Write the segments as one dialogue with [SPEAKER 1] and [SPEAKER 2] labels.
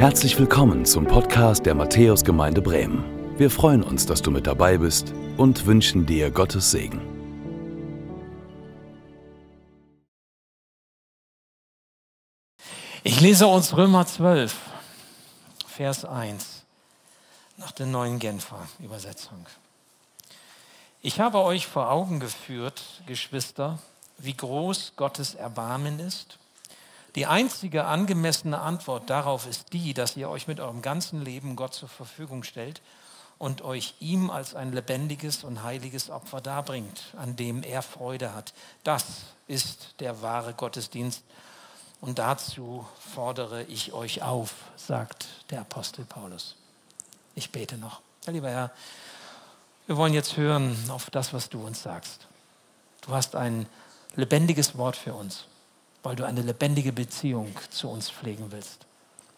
[SPEAKER 1] Herzlich willkommen zum Podcast der Matthäusgemeinde Bremen. Wir freuen uns, dass du mit dabei bist und wünschen dir Gottes Segen.
[SPEAKER 2] Ich lese uns Römer 12, Vers 1 nach der neuen Genfer Übersetzung. Ich habe euch vor Augen geführt, Geschwister, wie groß Gottes Erbarmen ist die einzige angemessene Antwort darauf ist die, dass ihr euch mit eurem ganzen Leben Gott zur Verfügung stellt und euch ihm als ein lebendiges und heiliges Opfer darbringt, an dem er Freude hat. Das ist der wahre Gottesdienst. Und dazu fordere ich euch auf, sagt der Apostel Paulus. Ich bete noch. Ja, lieber Herr, wir wollen jetzt hören auf das, was du uns sagst. Du hast ein lebendiges Wort für uns weil du eine lebendige Beziehung zu uns pflegen willst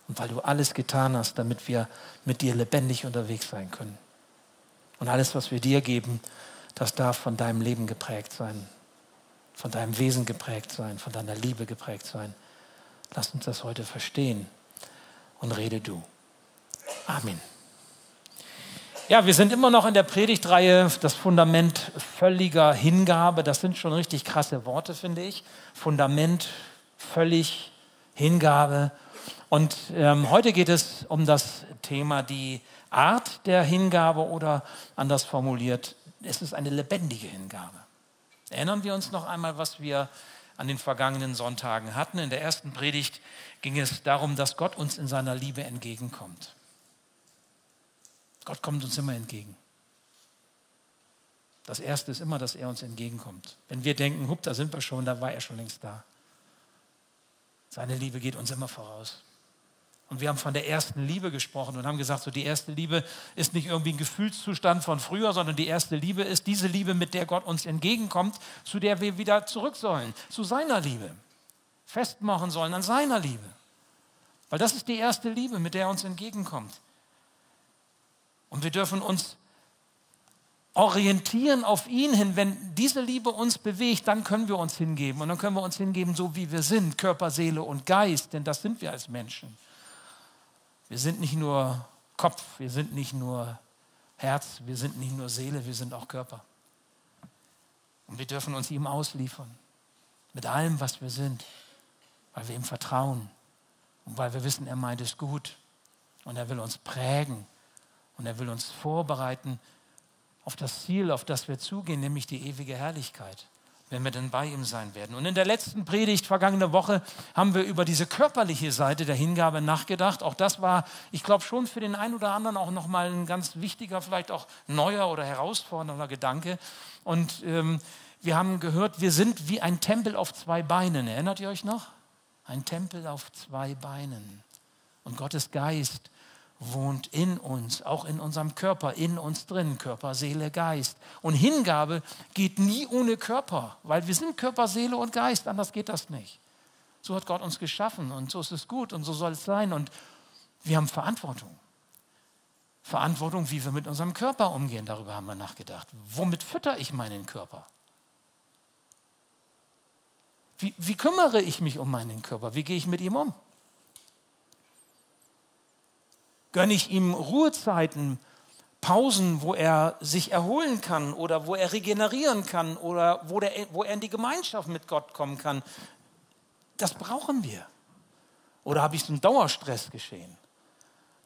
[SPEAKER 2] und weil du alles getan hast, damit wir mit dir lebendig unterwegs sein können. Und alles, was wir dir geben, das darf von deinem Leben geprägt sein, von deinem Wesen geprägt sein, von deiner Liebe geprägt sein. Lass uns das heute verstehen und rede du. Amen. Ja, wir sind immer noch in der Predigtreihe, das Fundament völliger Hingabe. Das sind schon richtig krasse Worte, finde ich. Fundament, völlig, Hingabe. Und ähm, heute geht es um das Thema die Art der Hingabe oder anders formuliert, es ist eine lebendige Hingabe. Erinnern wir uns noch einmal, was wir an den vergangenen Sonntagen hatten. In der ersten Predigt ging es darum, dass Gott uns in seiner Liebe entgegenkommt. Gott kommt uns immer entgegen. Das Erste ist immer, dass er uns entgegenkommt. Wenn wir denken, hup, da sind wir schon, da war er schon längst da. Seine Liebe geht uns immer voraus. Und wir haben von der ersten Liebe gesprochen und haben gesagt, so die erste Liebe ist nicht irgendwie ein Gefühlszustand von früher, sondern die erste Liebe ist diese Liebe, mit der Gott uns entgegenkommt, zu der wir wieder zurück sollen, zu seiner Liebe. Festmachen sollen an seiner Liebe. Weil das ist die erste Liebe, mit der er uns entgegenkommt. Und wir dürfen uns orientieren auf ihn hin. Wenn diese Liebe uns bewegt, dann können wir uns hingeben. Und dann können wir uns hingeben, so wie wir sind, Körper, Seele und Geist, denn das sind wir als Menschen. Wir sind nicht nur Kopf, wir sind nicht nur Herz, wir sind nicht nur Seele, wir sind auch Körper. Und wir dürfen uns ihm ausliefern, mit allem, was wir sind, weil wir ihm vertrauen und weil wir wissen, er meint es gut und er will uns prägen und er will uns vorbereiten auf das Ziel, auf das wir zugehen, nämlich die ewige Herrlichkeit, wenn wir dann bei ihm sein werden. Und in der letzten Predigt vergangene Woche haben wir über diese körperliche Seite der Hingabe nachgedacht. Auch das war, ich glaube, schon für den einen oder anderen auch nochmal ein ganz wichtiger, vielleicht auch neuer oder herausfordernder Gedanke. Und ähm, wir haben gehört, wir sind wie ein Tempel auf zwei Beinen. Erinnert ihr euch noch? Ein Tempel auf zwei Beinen. Und Gottes Geist wohnt in uns, auch in unserem Körper, in uns drin, Körper, Seele, Geist. Und Hingabe geht nie ohne Körper, weil wir sind Körper, Seele und Geist, anders geht das nicht. So hat Gott uns geschaffen und so ist es gut und so soll es sein. Und wir haben Verantwortung. Verantwortung, wie wir mit unserem Körper umgehen, darüber haben wir nachgedacht. Womit fütter ich meinen Körper? Wie, wie kümmere ich mich um meinen Körper? Wie gehe ich mit ihm um? Gönne ich ihm Ruhezeiten, Pausen, wo er sich erholen kann oder wo er regenerieren kann oder wo, der, wo er in die Gemeinschaft mit Gott kommen kann? Das brauchen wir. Oder habe ich einen Dauerstress geschehen?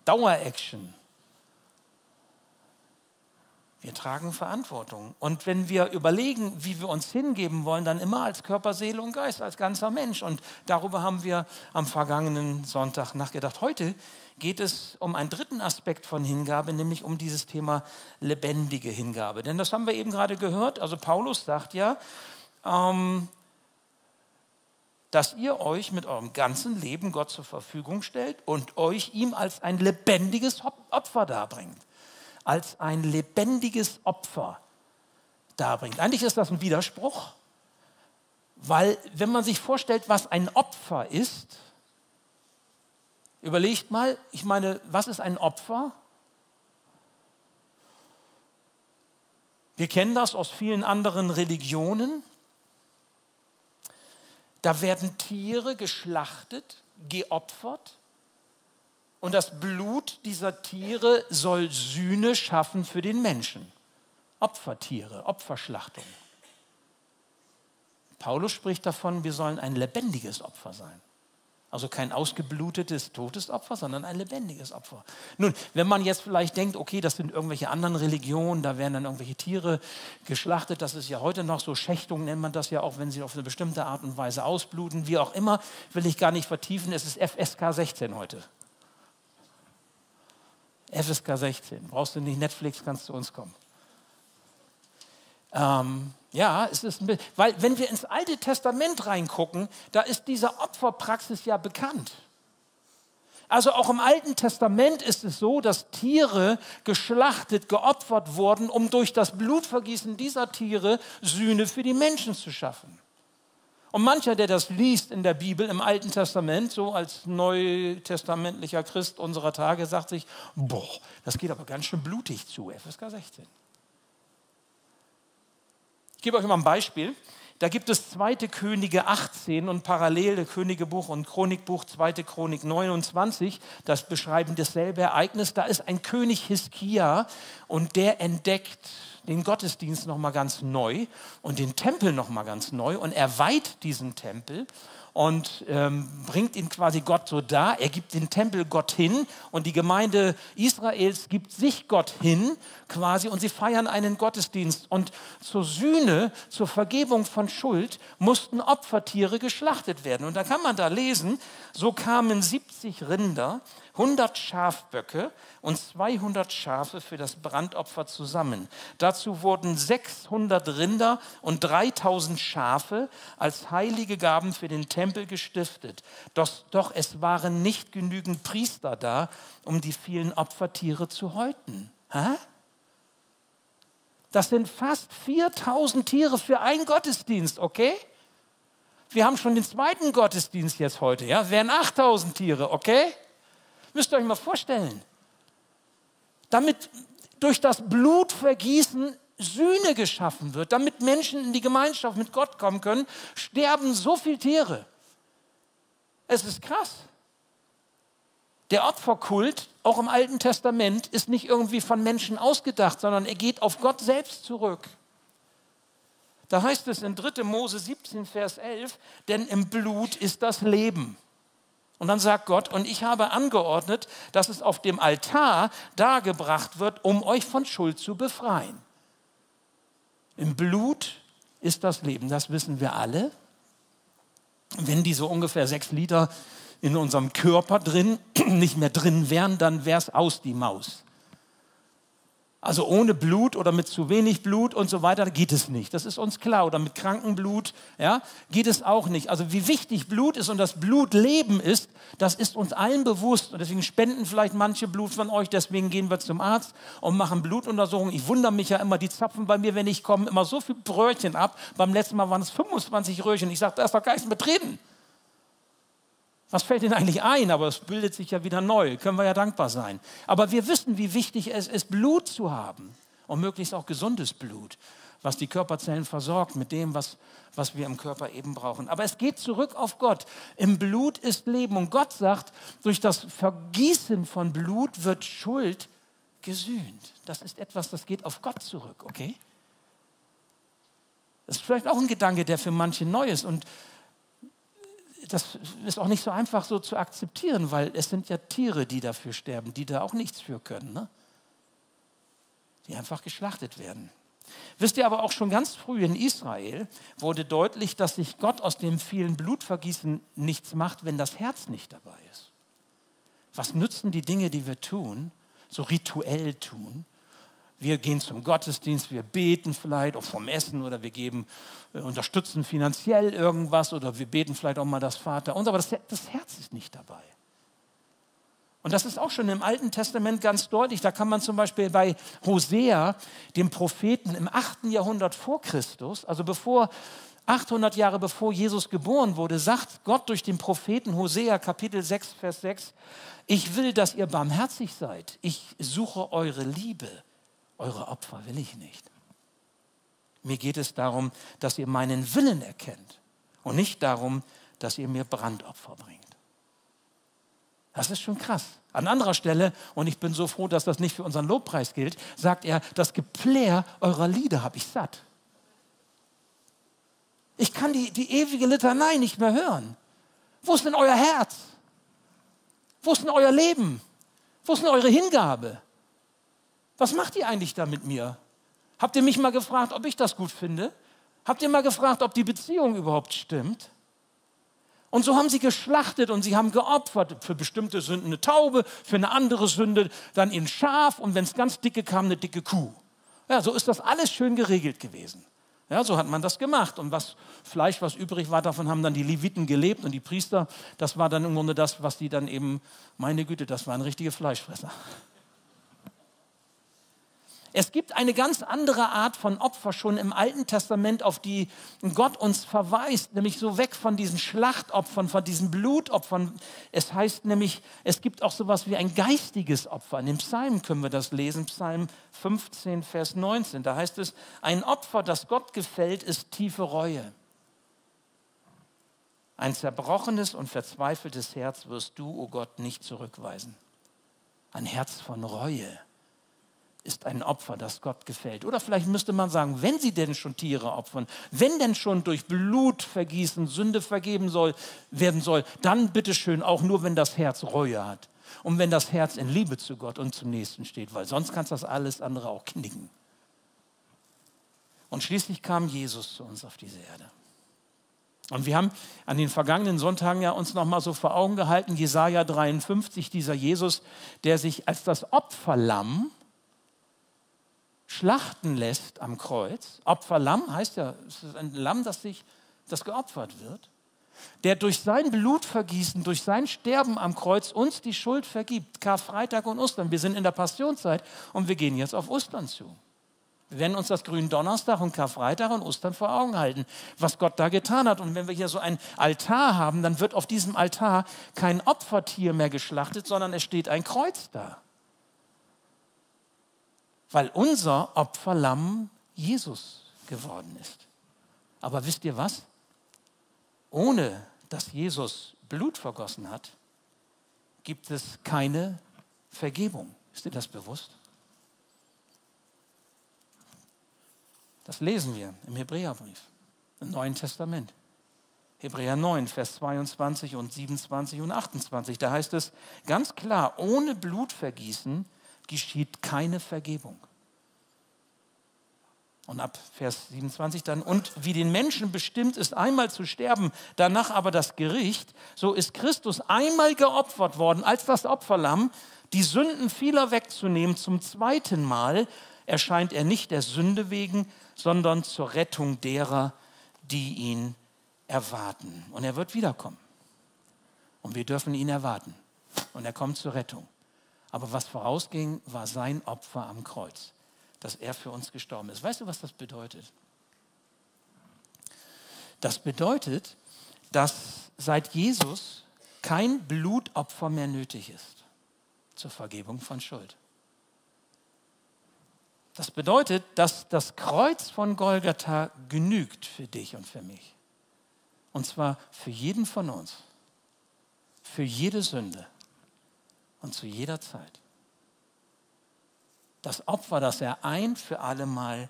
[SPEAKER 2] Daueraction. Wir tragen Verantwortung. Und wenn wir überlegen, wie wir uns hingeben wollen, dann immer als Körper, Seele und Geist, als ganzer Mensch. Und darüber haben wir am vergangenen Sonntag nachgedacht. Heute geht es um einen dritten Aspekt von Hingabe, nämlich um dieses Thema lebendige Hingabe. Denn das haben wir eben gerade gehört. Also Paulus sagt ja, ähm, dass ihr euch mit eurem ganzen Leben Gott zur Verfügung stellt und euch ihm als ein lebendiges Opfer darbringt als ein lebendiges Opfer darbringt. Eigentlich ist das ein Widerspruch, weil wenn man sich vorstellt, was ein Opfer ist, überlegt mal, ich meine, was ist ein Opfer? Wir kennen das aus vielen anderen Religionen. Da werden Tiere geschlachtet, geopfert Und das Blut dieser Tiere soll Sühne schaffen für den Menschen. Opfertiere, Opferschlachtung. Paulus spricht davon, wir sollen ein lebendiges Opfer sein. Also kein ausgeblutetes, totes Opfer, sondern ein lebendiges Opfer. Nun, wenn man jetzt vielleicht denkt, okay, das sind irgendwelche anderen Religionen, da werden dann irgendwelche Tiere geschlachtet, das ist ja heute noch so, Schächtung nennt man das ja auch, wenn sie auf eine bestimmte Art und Weise ausbluten, wie auch immer, will ich gar nicht vertiefen, es ist FSK 16 heute. FSK 16, brauchst du nicht Netflix, kannst du uns kommen. Ähm, ja, es ist bisschen, weil wenn wir ins Alte Testament reingucken, da ist diese Opferpraxis ja bekannt. Also auch im Alten Testament ist es so, dass Tiere geschlachtet, geopfert wurden, um durch das Blutvergießen dieser Tiere Sühne für die Menschen zu schaffen. Und mancher, der das liest in der Bibel im Alten Testament, so als neutestamentlicher Christ unserer Tage, sagt sich, boah, das geht aber ganz schön blutig zu, FSK 16 gebe euch mal ein Beispiel. Da gibt es 2. Könige 18 und parallel Königebuch und Chronikbuch 2. Chronik 29, das beschreiben dasselbe Ereignis. Da ist ein König Hiskia und der entdeckt den Gottesdienst nochmal ganz neu und den Tempel nochmal ganz neu und er weiht diesen Tempel und ähm, bringt ihn quasi Gott so dar. Er gibt den Tempel Gott hin und die Gemeinde Israels gibt sich Gott hin quasi und sie feiern einen Gottesdienst. Und zur Sühne, zur Vergebung von Schuld mussten Opfertiere geschlachtet werden. Und da kann man da lesen, so kamen 70 Rinder, 100 Schafböcke und 200 Schafe für das Brandopfer zusammen. Dazu wurden 600 Rinder und 3000 Schafe als heilige Gaben für den Tempel gestiftet. Doch, doch es waren nicht genügend Priester da, um die vielen Opfertiere zu häuten. Hä? Das sind fast 4000 Tiere für einen Gottesdienst, okay? Wir haben schon den zweiten Gottesdienst jetzt heute, ja? Wären 8000 Tiere, okay? Müsst ihr euch mal vorstellen. Damit durch das Blutvergießen Sühne geschaffen wird, damit Menschen in die Gemeinschaft mit Gott kommen können, sterben so viele Tiere. Es ist krass. Der Opferkult, auch im Alten Testament, ist nicht irgendwie von Menschen ausgedacht, sondern er geht auf Gott selbst zurück. Da heißt es in 3. Mose 17, Vers 11, denn im Blut ist das Leben. Und dann sagt Gott, und ich habe angeordnet, dass es auf dem Altar dargebracht wird, um euch von Schuld zu befreien. Im Blut ist das Leben, das wissen wir alle. Wenn diese ungefähr sechs Liter in unserem Körper drin nicht mehr drin wären, dann wäre es aus die Maus. Also ohne Blut oder mit zu wenig Blut und so weiter geht es nicht. Das ist uns klar. Oder mit krankem Blut ja, geht es auch nicht. Also wie wichtig Blut ist und das Blutleben ist, das ist uns allen bewusst. Und deswegen spenden vielleicht manche Blut von euch. Deswegen gehen wir zum Arzt und machen Blutuntersuchungen. Ich wundere mich ja immer, die zapfen bei mir, wenn ich komme, immer so viel Brötchen ab. Beim letzten Mal waren es 25 Röhrchen. Ich sage, da ist doch gar nichts drin. Was fällt Ihnen eigentlich ein? Aber es bildet sich ja wieder neu. Können wir ja dankbar sein. Aber wir wissen, wie wichtig es ist, Blut zu haben. Und möglichst auch gesundes Blut, was die Körperzellen versorgt mit dem, was, was wir im Körper eben brauchen. Aber es geht zurück auf Gott. Im Blut ist Leben. Und Gott sagt, durch das Vergießen von Blut wird Schuld gesühnt. Das ist etwas, das geht auf Gott zurück, okay? Das ist vielleicht auch ein Gedanke, der für manche neu ist. Und das ist auch nicht so einfach so zu akzeptieren, weil es sind ja Tiere, die dafür sterben, die da auch nichts für können, ne? die einfach geschlachtet werden. Wisst ihr aber auch schon ganz früh in Israel wurde deutlich, dass sich Gott aus dem vielen Blutvergießen nichts macht, wenn das Herz nicht dabei ist. Was nützen die Dinge, die wir tun, so rituell tun, wir gehen zum Gottesdienst, wir beten vielleicht auch vom Essen oder wir geben, äh, unterstützen finanziell irgendwas oder wir beten vielleicht auch mal das Vater und aber das, das Herz ist nicht dabei. Und das ist auch schon im Alten Testament ganz deutlich. Da kann man zum Beispiel bei Hosea, dem Propheten im 8. Jahrhundert vor Christus, also bevor 800 Jahre bevor Jesus geboren wurde, sagt Gott durch den Propheten Hosea Kapitel 6 Vers 6, ich will, dass ihr barmherzig seid. Ich suche eure Liebe. Eure Opfer will ich nicht. Mir geht es darum, dass ihr meinen Willen erkennt und nicht darum, dass ihr mir Brandopfer bringt. Das ist schon krass. An anderer Stelle, und ich bin so froh, dass das nicht für unseren Lobpreis gilt, sagt er, das Geplär eurer Lieder habe ich satt. Ich kann die, die ewige Litanei nicht mehr hören. Wo ist denn euer Herz? Wo ist denn euer Leben? Wo ist denn eure Hingabe? Was macht ihr eigentlich da mit mir? Habt ihr mich mal gefragt, ob ich das gut finde? Habt ihr mal gefragt, ob die Beziehung überhaupt stimmt? Und so haben sie geschlachtet und sie haben geopfert für bestimmte Sünden eine Taube, für eine andere Sünde dann ein Schaf und wenn es ganz dicke kam, eine dicke Kuh. Ja, so ist das alles schön geregelt gewesen. Ja, so hat man das gemacht. Und was Fleisch, was übrig war, davon haben dann die Leviten gelebt und die Priester, das war dann im Grunde das, was die dann eben, meine Güte, das waren richtige Fleischfresser. Es gibt eine ganz andere Art von Opfer schon im Alten Testament, auf die Gott uns verweist, nämlich so weg von diesen Schlachtopfern, von diesen Blutopfern. Es heißt nämlich, es gibt auch sowas wie ein geistiges Opfer. In dem Psalm können wir das lesen, Psalm 15, Vers 19. Da heißt es, ein Opfer, das Gott gefällt, ist tiefe Reue. Ein zerbrochenes und verzweifeltes Herz wirst du, o oh Gott, nicht zurückweisen. Ein Herz von Reue ist ein Opfer, das Gott gefällt. Oder vielleicht müsste man sagen, wenn sie denn schon Tiere opfern, wenn denn schon durch Blutvergießen Sünde vergeben soll, werden soll, dann bitteschön auch nur, wenn das Herz Reue hat. Und wenn das Herz in Liebe zu Gott und zum Nächsten steht, weil sonst kannst das alles andere auch knicken. Und schließlich kam Jesus zu uns auf diese Erde. Und wir haben an den vergangenen Sonntagen ja uns noch mal so vor Augen gehalten, Jesaja 53, dieser Jesus, der sich als das Opferlamm schlachten lässt am Kreuz. Opferlamm heißt ja, es ist ein Lamm, das sich, das geopfert wird, der durch sein Blutvergießen, durch sein Sterben am Kreuz uns die Schuld vergibt. Karfreitag und Ostern. Wir sind in der Passionszeit und wir gehen jetzt auf Ostern zu. Wir werden uns das Gründonnerstag und Karfreitag und Ostern vor Augen halten, was Gott da getan hat. Und wenn wir hier so ein Altar haben, dann wird auf diesem Altar kein Opfertier mehr geschlachtet, sondern es steht ein Kreuz da weil unser Opferlamm Jesus geworden ist. Aber wisst ihr was? Ohne dass Jesus Blut vergossen hat, gibt es keine Vergebung. Ist dir das bewusst? Das lesen wir im Hebräerbrief, im Neuen Testament. Hebräer 9, Vers 22 und 27 und 28. Da heißt es ganz klar, ohne Blutvergießen geschieht keine Vergebung. Und ab Vers 27 dann, und wie den Menschen bestimmt ist, einmal zu sterben, danach aber das Gericht, so ist Christus einmal geopfert worden als das Opferlamm, die Sünden vieler wegzunehmen. Zum zweiten Mal erscheint er nicht der Sünde wegen, sondern zur Rettung derer, die ihn erwarten. Und er wird wiederkommen. Und wir dürfen ihn erwarten. Und er kommt zur Rettung. Aber was vorausging, war sein Opfer am Kreuz, dass er für uns gestorben ist. Weißt du, was das bedeutet? Das bedeutet, dass seit Jesus kein Blutopfer mehr nötig ist zur Vergebung von Schuld. Das bedeutet, dass das Kreuz von Golgatha genügt für dich und für mich. Und zwar für jeden von uns. Für jede Sünde und zu jeder Zeit. Das Opfer, das er ein für alle Mal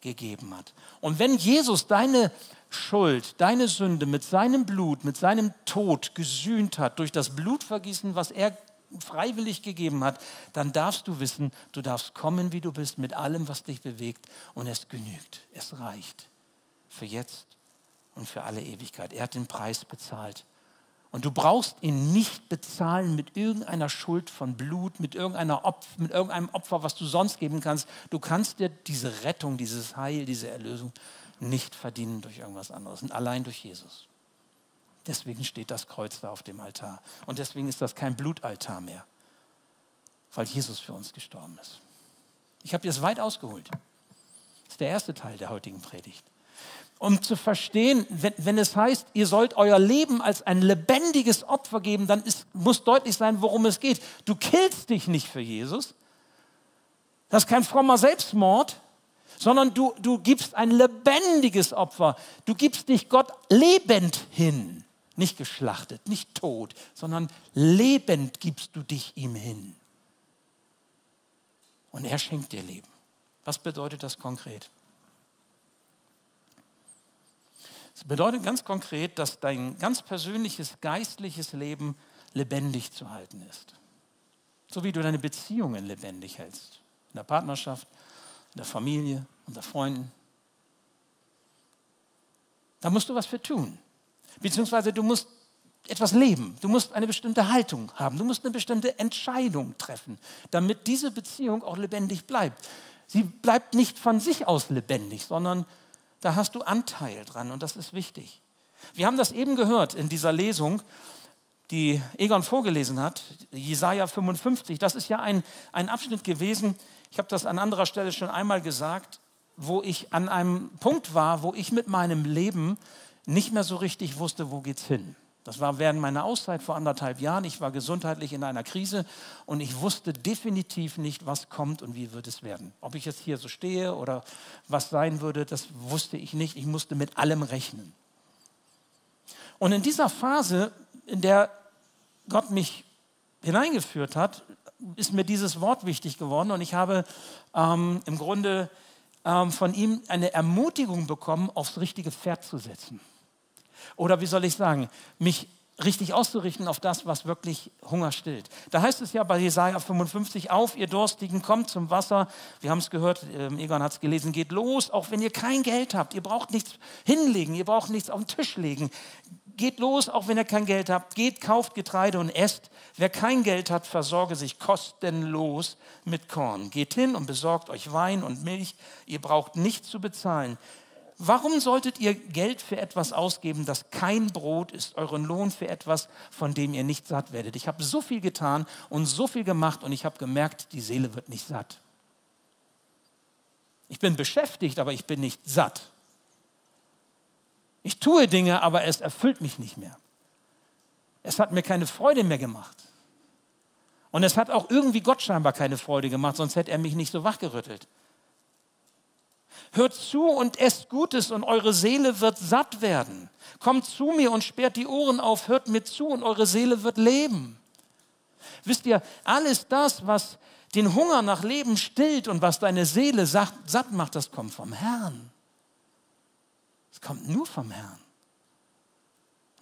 [SPEAKER 2] gegeben hat. Und wenn Jesus deine Schuld, deine Sünde mit seinem Blut, mit seinem Tod gesühnt hat, durch das Blutvergießen, was er freiwillig gegeben hat, dann darfst du wissen, du darfst kommen, wie du bist, mit allem, was dich bewegt. Und es genügt, es reicht für jetzt und für alle Ewigkeit. Er hat den Preis bezahlt. Und du brauchst ihn nicht bezahlen mit irgendeiner Schuld von Blut, mit, irgendeiner Opfer, mit irgendeinem Opfer, was du sonst geben kannst. Du kannst dir diese Rettung, dieses Heil, diese Erlösung nicht verdienen durch irgendwas anderes, und allein durch Jesus. Deswegen steht das Kreuz da auf dem Altar. Und deswegen ist das kein Blutaltar mehr, weil Jesus für uns gestorben ist. Ich habe jetzt weit ausgeholt. Das ist der erste Teil der heutigen Predigt um zu verstehen, wenn, wenn, es heißt, ihr sollt euer Leben als ein lebendiges Opfer geben, dann ist, muss deutlich sein, worum es geht. Du killst dich nicht für Jesus. Das ist kein frommer Selbstmord, sondern du, du gibst ein lebendiges Opfer. Du gibst dich Gott lebend hin. Nicht geschlachtet, nicht tot, sondern lebend gibst du dich ihm hin. Und er schenkt dir Leben. Was bedeutet das konkret? Es bedeutet ganz konkret, dass dein ganz persönliches geistliches Leben lebendig zu halten ist. So wie du deine Beziehungen lebendig hältst. In der Partnerschaft, in der Familie, unter Freunden. Da musst du was für tun. Beziehungsweise du musst etwas leben. Du musst eine bestimmte Haltung haben. Du musst eine bestimmte Entscheidung treffen, damit diese Beziehung auch lebendig bleibt. Sie bleibt nicht von sich aus lebendig, sondern da hast du Anteil dran und das ist wichtig. Wir haben das eben gehört in dieser Lesung, die Egon vorgelesen hat, Jesaja 55. Das ist ja ein, ein Abschnitt gewesen, ich habe das an anderer Stelle schon einmal gesagt, wo ich an einem Punkt war, wo ich mit meinem Leben nicht mehr so richtig wusste, wo geht's hin. Das war während meiner Auszeit vor anderthalb Jahren. Ich war gesundheitlich in einer Krise und ich wusste definitiv nicht, was kommt und wie wird es werden. Ob ich jetzt hier so stehe oder was sein würde, das wusste ich nicht. Ich musste mit allem rechnen. Und in dieser Phase, in der Gott mich hineingeführt hat, ist mir dieses Wort wichtig geworden und ich habe ähm, im Grunde ähm, von ihm eine Ermutigung bekommen, aufs richtige Pferd zu setzen. Oder wie soll ich sagen, mich richtig auszurichten auf das, was wirklich Hunger stillt. Da heißt es ja bei Jesaja 55, auf, ihr Durstigen, kommt zum Wasser. Wir haben es gehört, ähm, Egon hat es gelesen, geht los, auch wenn ihr kein Geld habt. Ihr braucht nichts hinlegen, ihr braucht nichts auf den Tisch legen. Geht los, auch wenn ihr kein Geld habt. Geht, kauft Getreide und esst. Wer kein Geld hat, versorge sich kostenlos mit Korn. Geht hin und besorgt euch Wein und Milch. Ihr braucht nichts zu bezahlen. Warum solltet ihr Geld für etwas ausgeben, das kein Brot ist, euren Lohn für etwas, von dem ihr nicht satt werdet? Ich habe so viel getan und so viel gemacht und ich habe gemerkt, die Seele wird nicht satt. Ich bin beschäftigt, aber ich bin nicht satt. Ich tue Dinge, aber es erfüllt mich nicht mehr. Es hat mir keine Freude mehr gemacht. Und es hat auch irgendwie Gott scheinbar keine Freude gemacht, sonst hätte er mich nicht so wachgerüttelt. Hört zu und esst Gutes und eure Seele wird satt werden. Kommt zu mir und sperrt die Ohren auf, hört mir zu und eure Seele wird leben. Wisst ihr, alles das, was den Hunger nach Leben stillt und was deine Seele satt macht, das kommt vom Herrn. Es kommt nur vom Herrn.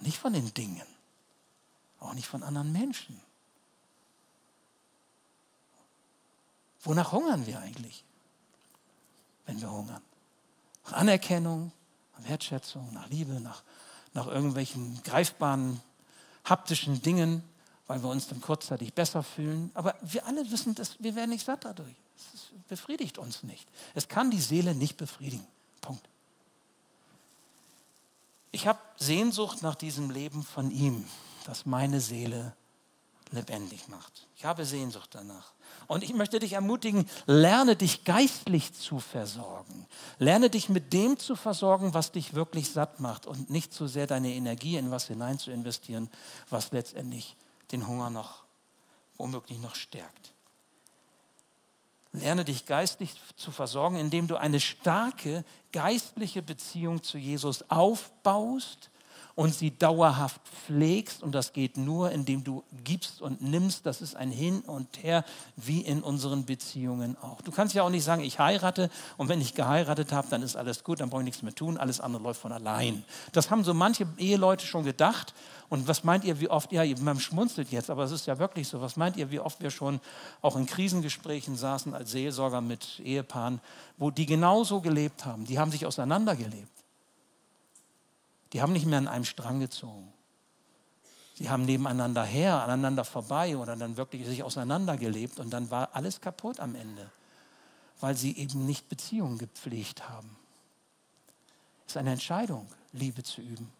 [SPEAKER 2] Nicht von den Dingen. Auch nicht von anderen Menschen. Wonach hungern wir eigentlich? Wenn wir hungern. Nach Anerkennung, nach Wertschätzung, nach Liebe, nach, nach irgendwelchen greifbaren, haptischen Dingen, weil wir uns dann kurzzeitig besser fühlen. Aber wir alle wissen, dass wir werden nicht satt dadurch. Es befriedigt uns nicht. Es kann die Seele nicht befriedigen. Punkt. Ich habe Sehnsucht nach diesem Leben von ihm, das meine Seele lebendig macht. Ich habe Sehnsucht danach. Und ich möchte dich ermutigen, lerne dich geistlich zu versorgen. Lerne dich mit dem zu versorgen, was dich wirklich satt macht und nicht zu sehr deine Energie in was hinein zu investieren, was letztendlich den Hunger noch womöglich noch stärkt. Lerne dich geistlich zu versorgen, indem du eine starke geistliche Beziehung zu Jesus aufbaust und sie dauerhaft pflegst. Und das geht nur, indem du gibst und nimmst. Das ist ein Hin und Her, wie in unseren Beziehungen auch. Du kannst ja auch nicht sagen, ich heirate und wenn ich geheiratet habe, dann ist alles gut, dann brauche ich nichts mehr tun, alles andere läuft von allein. Das haben so manche Eheleute schon gedacht. Und was meint ihr, wie oft, ja, man schmunzelt jetzt, aber es ist ja wirklich so, was meint ihr, wie oft wir schon auch in Krisengesprächen saßen als Seelsorger mit Ehepaaren, wo die genauso gelebt haben, die haben sich auseinandergelebt. Die haben nicht mehr an einem Strang gezogen. Sie haben nebeneinander her, aneinander vorbei oder dann wirklich sich auseinandergelebt und dann war alles kaputt am Ende, weil sie eben nicht Beziehungen gepflegt haben. Es ist eine Entscheidung, Liebe zu üben.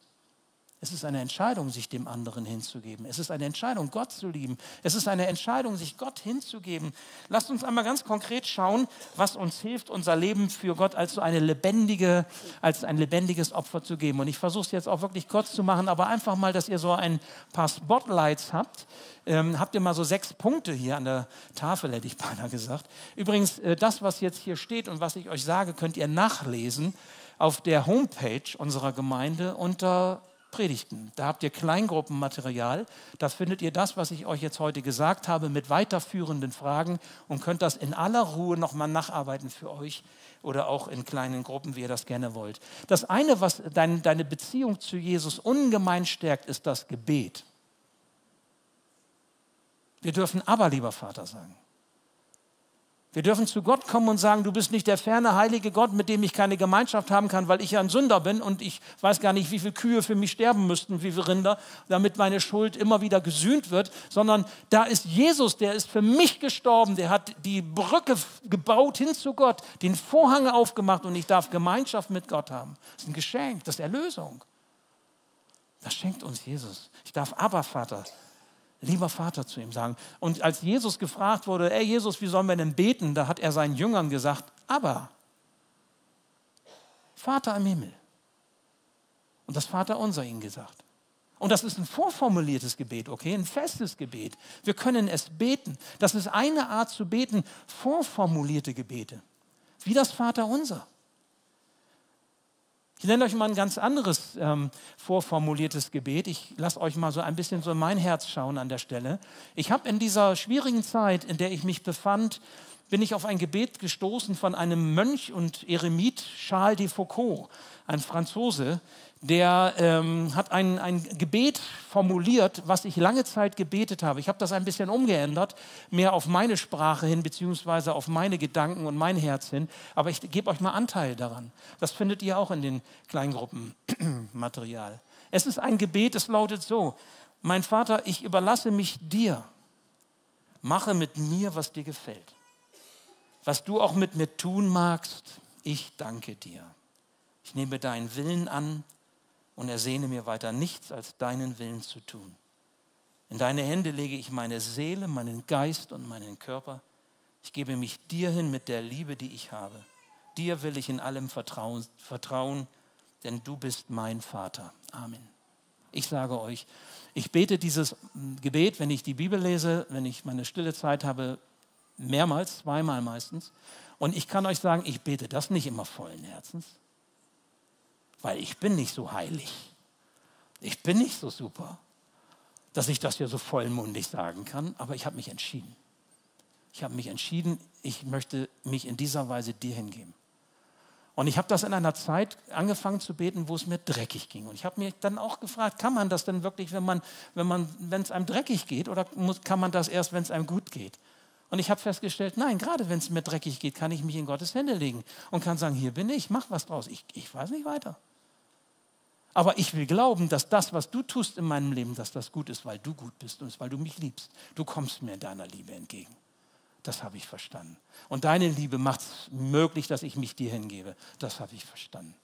[SPEAKER 2] Es ist eine Entscheidung, sich dem anderen hinzugeben. Es ist eine Entscheidung, Gott zu lieben. Es ist eine Entscheidung, sich Gott hinzugeben. Lasst uns einmal ganz konkret schauen, was uns hilft, unser Leben für Gott als so eine lebendige, als ein lebendiges Opfer zu geben. Und ich versuche es jetzt auch wirklich kurz zu machen, aber einfach mal, dass ihr so ein paar Spotlights habt. Ähm, habt ihr mal so sechs Punkte hier an der Tafel, hätte ich beinahe gesagt. Übrigens, äh, das, was jetzt hier steht und was ich euch sage, könnt ihr nachlesen auf der Homepage unserer Gemeinde unter Predigten. Da habt ihr Kleingruppenmaterial. Da findet ihr das, was ich euch jetzt heute gesagt habe, mit weiterführenden Fragen und könnt das in aller Ruhe nochmal nacharbeiten für euch oder auch in kleinen Gruppen, wie ihr das gerne wollt. Das eine, was dein, deine Beziehung zu Jesus ungemein stärkt, ist das Gebet. Wir dürfen aber, lieber Vater, sagen. Wir dürfen zu Gott kommen und sagen, du bist nicht der ferne heilige Gott, mit dem ich keine Gemeinschaft haben kann, weil ich ja ein Sünder bin und ich weiß gar nicht, wie viele Kühe für mich sterben müssten, wie viele Rinder, damit meine Schuld immer wieder gesühnt wird, sondern da ist Jesus, der ist für mich gestorben, der hat die Brücke gebaut hin zu Gott, den Vorhang aufgemacht und ich darf Gemeinschaft mit Gott haben. Das ist ein Geschenk, das ist Erlösung. Das schenkt uns Jesus. Ich darf aber, Vater, lieber Vater zu ihm sagen. Und als Jesus gefragt wurde, ey Jesus, wie sollen wir denn beten? Da hat er seinen Jüngern gesagt, aber Vater im Himmel. Und das Vater unser ihnen gesagt. Und das ist ein vorformuliertes Gebet, okay, ein festes Gebet. Wir können es beten. Das ist eine Art zu beten, vorformulierte Gebete. Wie das Vater unser. Ich nenne euch mal ein ganz anderes ähm, vorformuliertes Gebet. Ich lasse euch mal so ein bisschen so in mein Herz schauen an der Stelle. Ich habe in dieser schwierigen Zeit, in der ich mich befand, bin ich auf ein Gebet gestoßen von einem Mönch und Eremit Charles de Foucault, ein Franzose, der ähm, hat ein, ein Gebet formuliert, was ich lange Zeit gebetet habe. Ich habe das ein bisschen umgeändert, mehr auf meine Sprache hin, beziehungsweise auf meine Gedanken und mein Herz hin. Aber ich gebe euch mal Anteil daran. Das findet ihr auch in den Kleingruppenmaterial. Es ist ein Gebet, es lautet so, mein Vater, ich überlasse mich dir. Mache mit mir, was dir gefällt. Was du auch mit mir tun magst, ich danke dir. Ich nehme deinen Willen an und ersehne mir weiter nichts, als deinen Willen zu tun. In deine Hände lege ich meine Seele, meinen Geist und meinen Körper. Ich gebe mich dir hin mit der Liebe, die ich habe. Dir will ich in allem vertrauen, vertrauen, denn du bist mein Vater. Amen. Ich sage euch, ich bete dieses Gebet, wenn ich die Bibel lese, wenn ich meine stille Zeit habe, mehrmals, zweimal meistens. Und ich kann euch sagen, ich bete das nicht immer vollen Herzens weil ich bin nicht so heilig. Ich bin nicht so super, dass ich das hier so vollmundig sagen kann, aber ich habe mich entschieden. Ich habe mich entschieden, ich möchte mich in dieser Weise dir hingeben. Und ich habe das in einer Zeit angefangen zu beten, wo es mir dreckig ging. Und ich habe mir dann auch gefragt, kann man das denn wirklich, wenn man, wenn man, es einem dreckig geht, oder muss, kann man das erst, wenn es einem gut geht? Und ich habe festgestellt, nein, gerade wenn es mir dreckig geht, kann ich mich in Gottes Hände legen und kann sagen, hier bin ich, mach was draus. Ich, ich weiß nicht weiter. Aber ich will glauben, dass das, was du tust in meinem Leben, dass das gut ist, weil du gut bist und weil du mich liebst. Du kommst mir in deiner Liebe entgegen. Das habe ich verstanden. Und deine Liebe macht es möglich, dass ich mich dir hingebe. Das habe ich verstanden.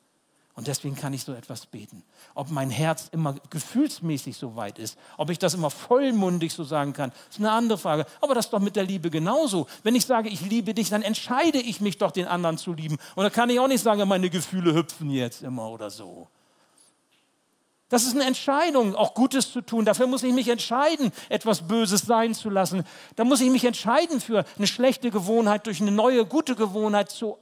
[SPEAKER 2] Und deswegen kann ich so etwas beten. Ob mein Herz immer gefühlsmäßig so weit ist, ob ich das immer vollmundig so sagen kann, ist eine andere Frage. Aber das ist doch mit der Liebe genauso. Wenn ich sage, ich liebe dich, dann entscheide ich mich doch, den anderen zu lieben. Und da kann ich auch nicht sagen, meine Gefühle hüpfen jetzt immer oder so. Das ist eine Entscheidung, auch Gutes zu tun. Dafür muss ich mich entscheiden, etwas Böses sein zu lassen. Da muss ich mich entscheiden, für eine schlechte Gewohnheit durch eine neue, gute Gewohnheit zu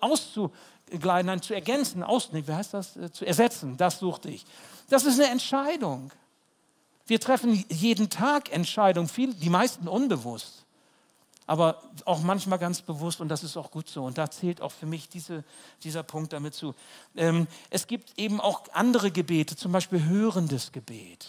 [SPEAKER 2] auszugleiten, zu ergänzen, aus, wie heißt das? Äh, zu ersetzen. Das suchte ich. Das ist eine Entscheidung. Wir treffen jeden Tag Entscheidungen, viel, die meisten unbewusst aber auch manchmal ganz bewusst und das ist auch gut so. Und da zählt auch für mich diese, dieser Punkt damit zu. Ähm, es gibt eben auch andere Gebete, zum Beispiel hörendes Gebet.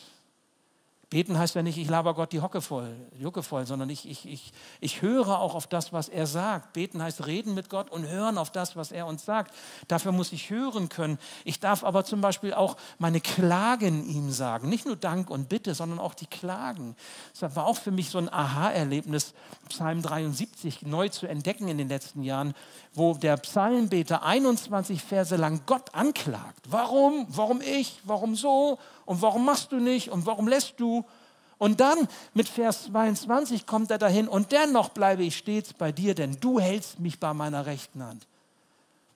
[SPEAKER 2] Beten heißt ja nicht, ich laber Gott die Hocke voll, Jucke voll, sondern ich, ich, ich, ich höre auch auf das, was er sagt. Beten heißt reden mit Gott und hören auf das, was er uns sagt. Dafür muss ich hören können. Ich darf aber zum Beispiel auch meine Klagen ihm sagen. Nicht nur Dank und Bitte, sondern auch die Klagen. Das war auch für mich so ein Aha-Erlebnis, Psalm 73 neu zu entdecken in den letzten Jahren, wo der Psalmbeter 21 Verse lang Gott anklagt. Warum? Warum ich? Warum so? Und warum machst du nicht? Und warum lässt du? Und dann mit Vers 22 kommt er dahin und dennoch bleibe ich stets bei dir, denn du hältst mich bei meiner rechten Hand.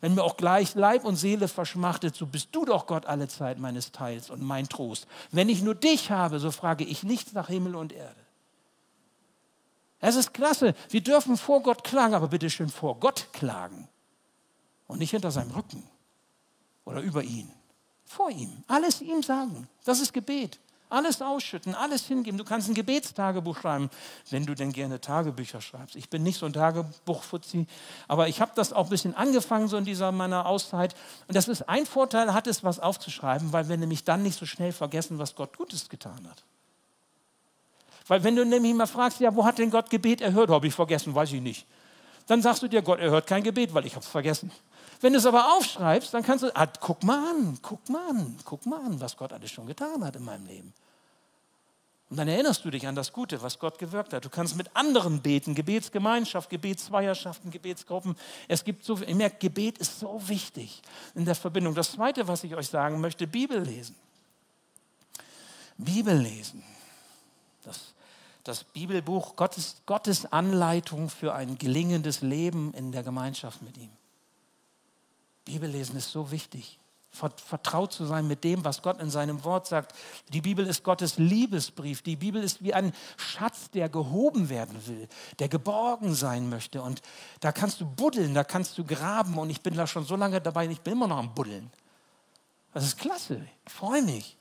[SPEAKER 2] Wenn mir auch gleich Leib und Seele verschmachtet, so bist du doch Gott alle Zeit meines Teils und mein Trost. Wenn ich nur dich habe, so frage ich nichts nach Himmel und Erde. Es ist klasse, wir dürfen vor Gott klagen, aber bitte schön vor Gott klagen und nicht hinter seinem Rücken oder über ihn vor ihm. Alles ihm sagen. Das ist Gebet. Alles ausschütten, alles hingeben. Du kannst ein Gebetstagebuch schreiben, wenn du denn gerne Tagebücher schreibst. Ich bin nicht so ein Tagebuchfuzzi, aber ich habe das auch ein bisschen angefangen so in dieser meiner Auszeit. Und das ist ein Vorteil, hat es was aufzuschreiben, weil wir nämlich dann nicht so schnell vergessen, was Gott Gutes getan hat. Weil wenn du nämlich mal fragst, ja, wo hat denn Gott Gebet erhört? Habe ich vergessen, weiß ich nicht. Dann sagst du dir, Gott erhört kein Gebet, weil ich habe es vergessen. Wenn du es aber aufschreibst, dann kannst du, ah, guck mal an, guck mal an, guck mal an, was Gott alles schon getan hat in meinem Leben. Und dann erinnerst du dich an das Gute, was Gott gewirkt hat. Du kannst mit anderen beten, Gebetsgemeinschaft, Gebetsweierschaften, Gebetsgruppen. Es gibt so viel. Ich merke, Gebet ist so wichtig in der Verbindung. Das Zweite, was ich euch sagen möchte, Bibel lesen. Bibel lesen. Das, das Bibelbuch, Gottes, Gottes Anleitung für ein gelingendes Leben in der Gemeinschaft mit ihm. Bibellesen ist so wichtig. Vertraut zu sein mit dem, was Gott in seinem Wort sagt. Die Bibel ist Gottes Liebesbrief. Die Bibel ist wie ein Schatz, der gehoben werden will, der geborgen sein möchte. Und da kannst du buddeln, da kannst du graben. Und ich bin da schon so lange dabei, ich bin immer noch am Buddeln. Das ist klasse. Ich freue mich.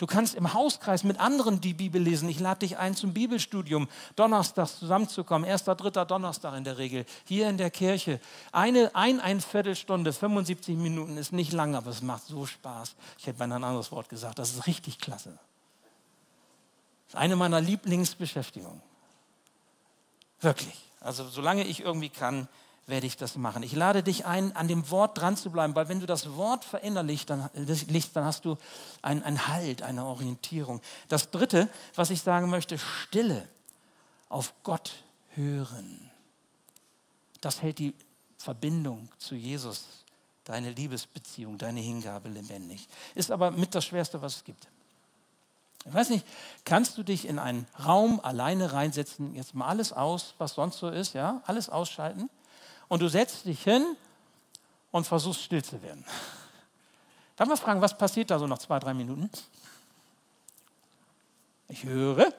[SPEAKER 2] Du kannst im Hauskreis mit anderen die Bibel lesen. Ich lade dich ein zum Bibelstudium, donnerstags zusammenzukommen. Erster, dritter Donnerstag in der Regel. Hier in der Kirche. Eine, ein, ein Viertelstunde, 75 Minuten ist nicht lang, aber es macht so Spaß. Ich hätte beinahe ein anderes Wort gesagt. Das ist richtig klasse. Das ist eine meiner Lieblingsbeschäftigungen. Wirklich. Also solange ich irgendwie kann, werde ich das machen. Ich lade dich ein, an dem Wort dran zu bleiben, weil wenn du das Wort verinnerlichst, dann, dann hast du einen Halt, eine Orientierung. Das Dritte, was ich sagen möchte, Stille, auf Gott hören. Das hält die Verbindung zu Jesus, deine Liebesbeziehung, deine Hingabe lebendig. Ist aber mit das Schwerste, was es gibt. Ich weiß nicht, kannst du dich in einen Raum alleine reinsetzen, jetzt mal alles aus, was sonst so ist, ja, alles ausschalten und du setzt dich hin und versuchst still zu werden. Darf man fragen, was passiert da so nach zwei, drei Minuten? Ich höre.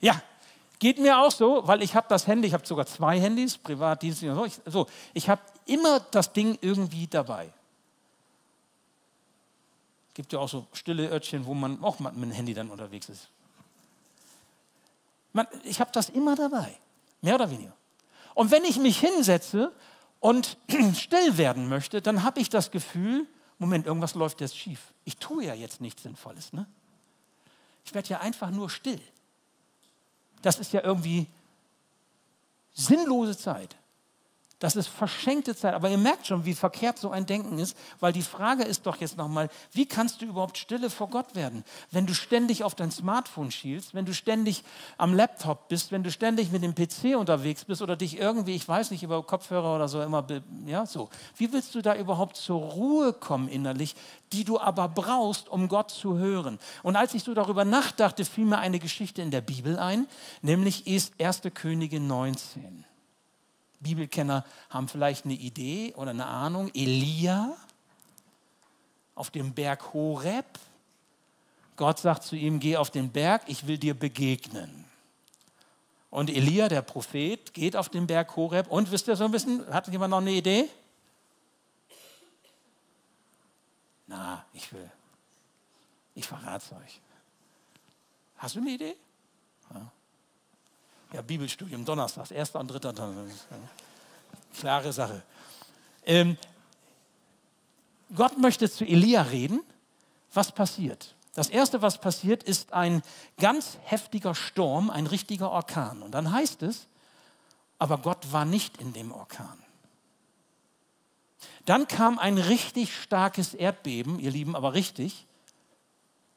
[SPEAKER 2] Ja, geht mir auch so, weil ich habe das Handy, ich habe sogar zwei Handys, Privatdienst und so. Ich, so, ich habe immer das Ding irgendwie dabei. Gibt ja auch so stille Örtchen, wo man auch mit dem Handy dann unterwegs ist. Man, ich habe das immer dabei. Mehr oder weniger. Und wenn ich mich hinsetze und still werden möchte, dann habe ich das Gefühl, Moment, irgendwas läuft jetzt schief. Ich tue ja jetzt nichts Sinnvolles. Ne? Ich werde ja einfach nur still. Das ist ja irgendwie sinnlose Zeit. Das ist verschenkte Zeit. Aber ihr merkt schon, wie verkehrt so ein Denken ist, weil die Frage ist doch jetzt nochmal, wie kannst du überhaupt stille vor Gott werden, wenn du ständig auf dein Smartphone schielst, wenn du ständig am Laptop bist, wenn du ständig mit dem PC unterwegs bist oder dich irgendwie, ich weiß nicht, über Kopfhörer oder so immer, ja, so. Wie willst du da überhaupt zur Ruhe kommen innerlich, die du aber brauchst, um Gott zu hören? Und als ich so darüber nachdachte, fiel mir eine Geschichte in der Bibel ein, nämlich ist 1. Könige 19. Bibelkenner haben vielleicht eine Idee oder eine Ahnung. Elia auf dem Berg Horeb. Gott sagt zu ihm, geh auf den Berg, ich will dir begegnen. Und Elia, der Prophet, geht auf den Berg Horeb. Und wisst ihr so ein bisschen, hat jemand noch eine Idee? Na, ich will. Ich verrate es euch. Hast du eine Idee? Ja. Bibelstudium Donnerstag, erster und dritter Donnerstag. Klare Sache. Ähm, Gott möchte zu Elia reden. Was passiert? Das erste, was passiert, ist ein ganz heftiger Sturm, ein richtiger Orkan. Und dann heißt es, aber Gott war nicht in dem Orkan. Dann kam ein richtig starkes Erdbeben, ihr Lieben, aber richtig.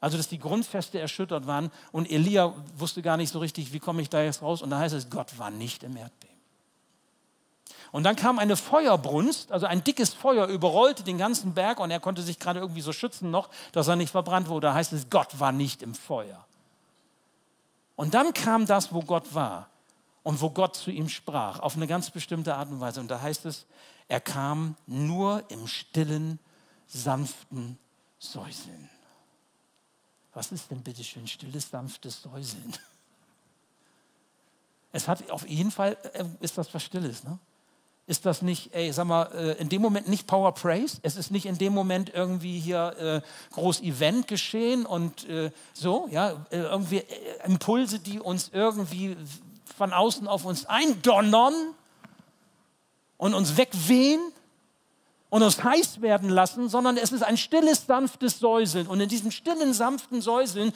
[SPEAKER 2] Also, dass die Grundfeste erschüttert waren und Elia wusste gar nicht so richtig, wie komme ich da jetzt raus. Und da heißt es, Gott war nicht im Erdbeben. Und dann kam eine Feuerbrunst, also ein dickes Feuer überrollte den ganzen Berg und er konnte sich gerade irgendwie so schützen noch, dass er nicht verbrannt wurde. Da heißt es, Gott war nicht im Feuer. Und dann kam das, wo Gott war und wo Gott zu ihm sprach, auf eine ganz bestimmte Art und Weise. Und da heißt es, er kam nur im stillen, sanften Säuseln. Was ist denn bitte schön stilles, sanftes Säuseln? Es hat auf jeden Fall, äh, ist das was Stilles. Ne? Ist das nicht, ey, sag mal, äh, in dem Moment nicht Power Praise? Es ist nicht in dem Moment irgendwie hier äh, groß Event geschehen und äh, so, ja, äh, irgendwie Impulse, die uns irgendwie von außen auf uns eindonnern und uns wegwehen und uns heiß werden lassen, sondern es ist ein stilles, sanftes Säuseln. Und in diesem stillen, sanften Säuseln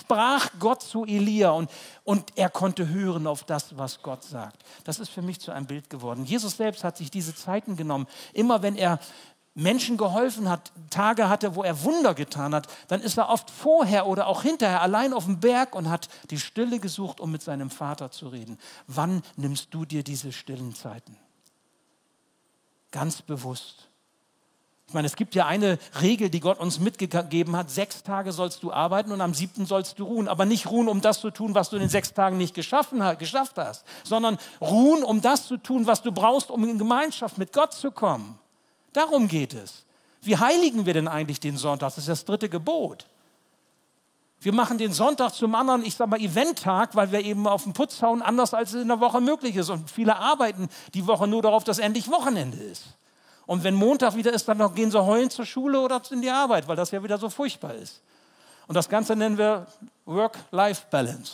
[SPEAKER 2] sprach Gott zu Elia und, und er konnte hören auf das, was Gott sagt. Das ist für mich zu einem Bild geworden. Jesus selbst hat sich diese Zeiten genommen. Immer wenn er Menschen geholfen hat, Tage hatte, wo er Wunder getan hat, dann ist er oft vorher oder auch hinterher allein auf dem Berg und hat die Stille gesucht, um mit seinem Vater zu reden. Wann nimmst du dir diese stillen Zeiten? Ganz bewusst. Ich meine, es gibt ja eine Regel, die Gott uns mitgegeben hat. Sechs Tage sollst du arbeiten und am siebten sollst du ruhen. Aber nicht ruhen, um das zu tun, was du in den sechs Tagen nicht geschaffen, geschafft hast, sondern ruhen, um das zu tun, was du brauchst, um in Gemeinschaft mit Gott zu kommen. Darum geht es. Wie heiligen wir denn eigentlich den Sonntag? Das ist das dritte Gebot. Wir machen den Sonntag zum anderen, ich sage mal, Eventtag, weil wir eben auf den Putz hauen, anders als es in der Woche möglich ist. Und viele arbeiten die Woche nur darauf, dass endlich Wochenende ist. Und wenn Montag wieder ist, dann gehen sie heulen zur Schule oder in die Arbeit, weil das ja wieder so furchtbar ist. Und das Ganze nennen wir Work-Life-Balance.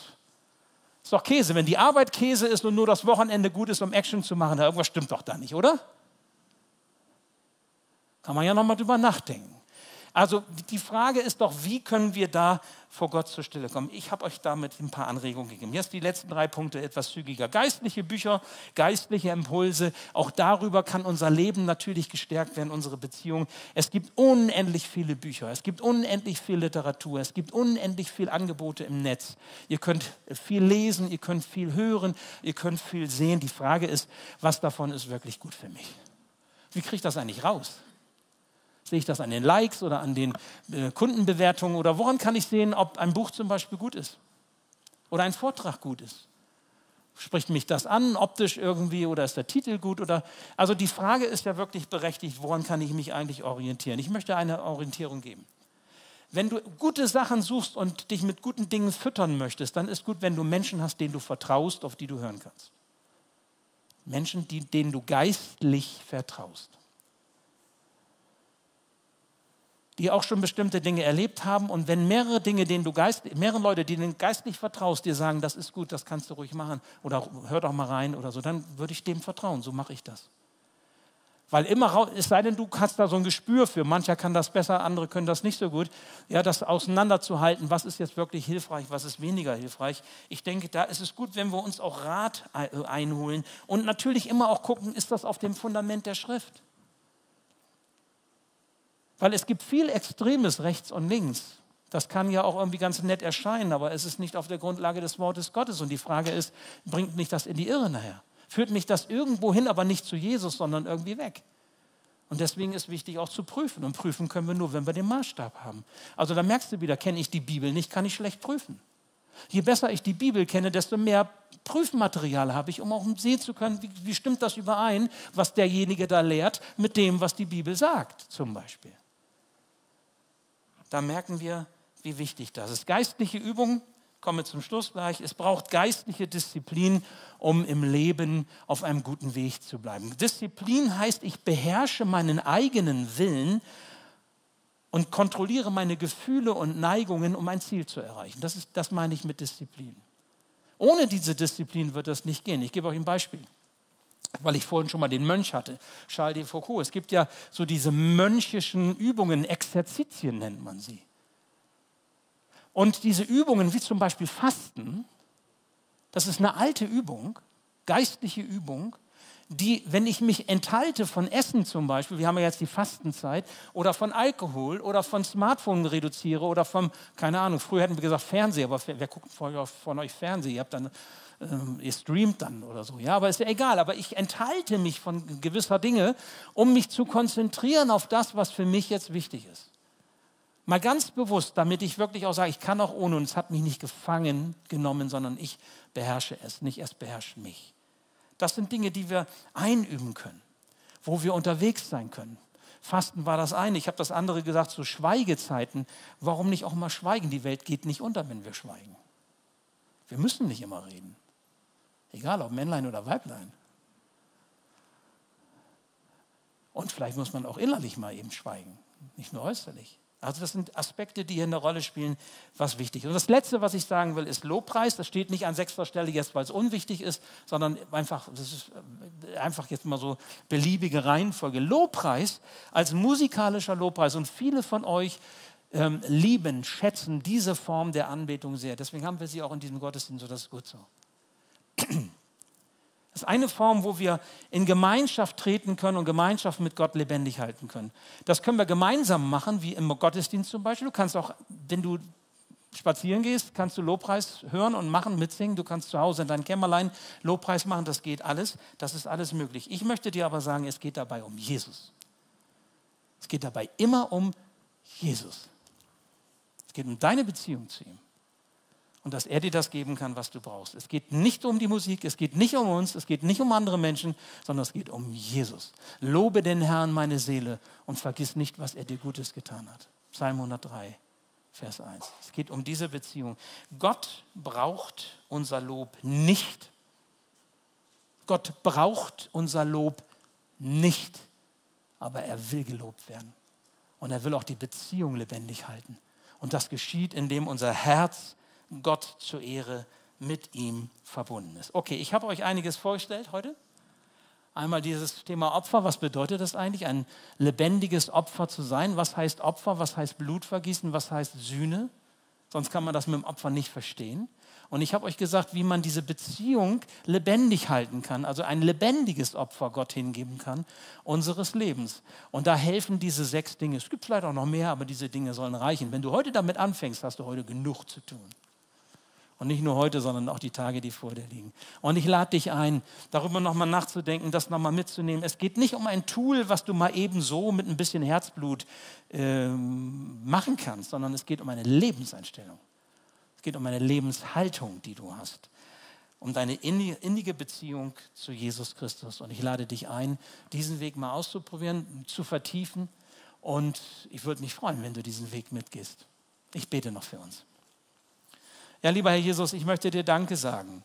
[SPEAKER 2] Ist doch Käse. Wenn die Arbeit Käse ist und nur das Wochenende gut ist, um Action zu machen, irgendwas stimmt doch da nicht, oder? Kann man ja nochmal drüber nachdenken. Also die Frage ist doch, wie können wir da vor Gott zur Stille kommen? Ich habe euch damit ein paar Anregungen gegeben. Jetzt die letzten drei Punkte etwas zügiger. Geistliche Bücher, geistliche Impulse. Auch darüber kann unser Leben natürlich gestärkt werden, unsere Beziehung. Es gibt unendlich viele Bücher. Es gibt unendlich viel Literatur. Es gibt unendlich viele Angebote im Netz. Ihr könnt viel lesen, ihr könnt viel hören, ihr könnt viel sehen. Die Frage ist, was davon ist wirklich gut für mich? Wie kriege ich das eigentlich raus? Sehe ich das an den Likes oder an den äh, Kundenbewertungen oder woran kann ich sehen, ob ein Buch zum Beispiel gut ist oder ein Vortrag gut ist? Spricht mich das an, optisch irgendwie, oder ist der Titel gut? Oder, also die Frage ist ja wirklich berechtigt, woran kann ich mich eigentlich orientieren? Ich möchte eine Orientierung geben. Wenn du gute Sachen suchst und dich mit guten Dingen füttern möchtest, dann ist gut, wenn du Menschen hast, denen du vertraust, auf die du hören kannst. Menschen, die, denen du geistlich vertraust. Die auch schon bestimmte Dinge erlebt haben. Und wenn mehrere Dinge, denen du geist, mehrere Leute, denen geistlich vertraust, dir sagen, das ist gut, das kannst du ruhig machen oder hör doch mal rein oder so, dann würde ich dem vertrauen. So mache ich das. Weil immer, es sei denn, du hast da so ein Gespür für, mancher kann das besser, andere können das nicht so gut, ja, das auseinanderzuhalten, was ist jetzt wirklich hilfreich, was ist weniger hilfreich. Ich denke, da ist es gut, wenn wir uns auch Rat einholen und natürlich immer auch gucken, ist das auf dem Fundament der Schrift. Weil es gibt viel Extremes rechts und links. Das kann ja auch irgendwie ganz nett erscheinen, aber es ist nicht auf der Grundlage des Wortes Gottes. Und die Frage ist, bringt mich das in die Irre nachher? Führt mich das irgendwo hin, aber nicht zu Jesus, sondern irgendwie weg? Und deswegen ist wichtig auch zu prüfen. Und prüfen können wir nur, wenn wir den Maßstab haben. Also da merkst du wieder, kenne ich die Bibel nicht, kann ich schlecht prüfen. Je besser ich die Bibel kenne, desto mehr Prüfmaterial habe ich, um auch sehen zu können, wie, wie stimmt das überein, was derjenige da lehrt, mit dem, was die Bibel sagt, zum Beispiel da merken wir, wie wichtig das ist. Geistliche Übung, komme zum Schluss gleich, es braucht geistliche Disziplin, um im Leben auf einem guten Weg zu bleiben. Disziplin heißt, ich beherrsche meinen eigenen Willen und kontrolliere meine Gefühle und Neigungen, um ein Ziel zu erreichen. Das, ist, das meine ich mit Disziplin. Ohne diese Disziplin wird das nicht gehen. Ich gebe euch ein Beispiel weil ich vorhin schon mal den Mönch hatte, Charles de Foucault. Es gibt ja so diese mönchischen Übungen, Exerzitien nennt man sie. Und diese Übungen, wie zum Beispiel Fasten, das ist eine alte Übung, geistliche Übung, die, wenn ich mich enthalte von Essen zum Beispiel, wir haben ja jetzt die Fastenzeit, oder von Alkohol oder von Smartphone reduziere oder vom, keine Ahnung, früher hätten wir gesagt Fernseher, aber wer guckt von euch Fernseher? Ihr habt dann ähm, ihr streamt dann oder so. Ja, aber ist ja egal. Aber ich enthalte mich von gewisser Dinge, um mich zu konzentrieren auf das, was für mich jetzt wichtig ist. Mal ganz bewusst, damit ich wirklich auch sage, ich kann auch ohne und es hat mich nicht gefangen genommen, sondern ich beherrsche es, nicht es beherrscht mich. Das sind Dinge, die wir einüben können, wo wir unterwegs sein können. Fasten war das eine. Ich habe das andere gesagt, so Schweigezeiten. Warum nicht auch mal schweigen? Die Welt geht nicht unter, wenn wir schweigen. Wir müssen nicht immer reden. Egal ob Männlein oder Weiblein. Und vielleicht muss man auch innerlich mal eben schweigen, nicht nur äußerlich. Also das sind Aspekte, die hier eine Rolle spielen, was wichtig ist. Und das Letzte, was ich sagen will, ist Lobpreis. Das steht nicht an sechster Stelle jetzt, weil es unwichtig ist, sondern einfach, das ist einfach jetzt mal so beliebige Reihenfolge. Lobpreis als musikalischer Lobpreis. Und viele von euch ähm, lieben, schätzen diese Form der Anbetung sehr. Deswegen haben wir sie auch in diesem Gottesdienst, so das ist gut so. Das ist eine Form, wo wir in Gemeinschaft treten können und Gemeinschaft mit Gott lebendig halten können. Das können wir gemeinsam machen, wie im Gottesdienst zum Beispiel. Du kannst auch, wenn du spazieren gehst, kannst du Lobpreis hören und machen, mitsingen. Du kannst zu Hause in deinem Kämmerlein Lobpreis machen. Das geht alles. Das ist alles möglich. Ich möchte dir aber sagen, es geht dabei um Jesus. Es geht dabei immer um Jesus. Es geht um deine Beziehung zu ihm und dass er dir das geben kann, was du brauchst. Es geht nicht um die Musik, es geht nicht um uns, es geht nicht um andere Menschen, sondern es geht um Jesus. Lobe den Herrn meine Seele und vergiss nicht, was er dir Gutes getan hat. Psalm 103, Vers 1. Es geht um diese Beziehung. Gott braucht unser Lob nicht. Gott braucht unser Lob nicht, aber er will gelobt werden. Und er will auch die Beziehung lebendig halten. Und das geschieht, indem unser Herz Gott zur Ehre mit ihm verbunden ist. Okay, ich habe euch einiges vorgestellt heute. Einmal dieses Thema Opfer. Was bedeutet das eigentlich, ein lebendiges Opfer zu sein? Was heißt Opfer? Was heißt Blutvergießen? Was heißt Sühne? Sonst kann man das mit dem Opfer nicht verstehen. Und ich habe euch gesagt, wie man diese Beziehung lebendig halten kann, also ein lebendiges Opfer Gott hingeben kann, unseres Lebens. Und da helfen diese sechs Dinge. Es gibt vielleicht auch noch mehr, aber diese Dinge sollen reichen. Wenn du heute damit anfängst, hast du heute genug zu tun. Und nicht nur heute, sondern auch die Tage, die vor dir liegen. Und ich lade dich ein, darüber nochmal nachzudenken, das nochmal mitzunehmen. Es geht nicht um ein Tool, was du mal eben so mit ein bisschen Herzblut äh, machen kannst, sondern es geht um eine Lebenseinstellung. Es geht um eine Lebenshaltung, die du hast. Um deine innige Beziehung zu Jesus Christus. Und ich lade dich ein, diesen Weg mal auszuprobieren, zu vertiefen. Und ich würde mich freuen, wenn du diesen Weg mitgehst. Ich bete noch für uns. Ja, lieber Herr Jesus, ich möchte dir Danke sagen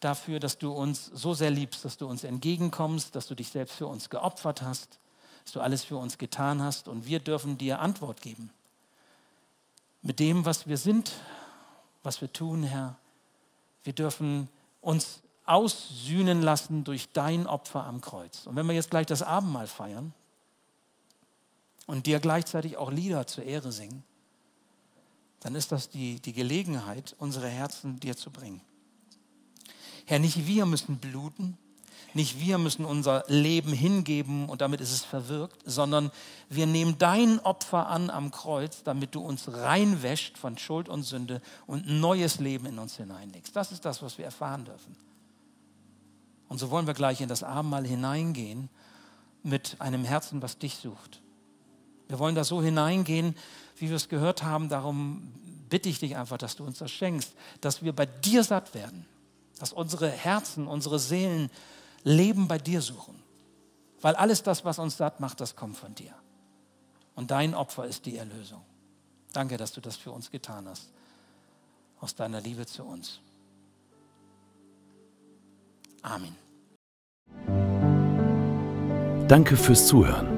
[SPEAKER 2] dafür, dass du uns so sehr liebst, dass du uns entgegenkommst, dass du dich selbst für uns geopfert hast, dass du alles für uns getan hast und wir dürfen dir Antwort geben. Mit dem, was wir sind, was wir tun, Herr. Wir dürfen uns aussühnen lassen durch dein Opfer am Kreuz. Und wenn wir jetzt gleich das Abendmahl feiern und dir gleichzeitig auch Lieder zur Ehre singen, dann ist das die, die Gelegenheit, unsere Herzen dir zu bringen. Herr, nicht wir müssen bluten, nicht wir müssen unser Leben hingeben und damit ist es verwirkt, sondern wir nehmen dein Opfer an am Kreuz, damit du uns reinwäscht von Schuld und Sünde und neues Leben in uns hineinlegst. Das ist das, was wir erfahren dürfen. Und so wollen wir gleich in das Abendmahl hineingehen mit einem Herzen, was dich sucht. Wir wollen da so hineingehen, wie wir es gehört haben. Darum bitte ich dich einfach, dass du uns das schenkst, dass wir bei dir satt werden, dass unsere Herzen, unsere Seelen Leben bei dir suchen. Weil alles das, was uns satt macht, das kommt von dir. Und dein Opfer ist die Erlösung. Danke, dass du das für uns getan hast, aus deiner Liebe zu uns. Amen.
[SPEAKER 1] Danke fürs Zuhören.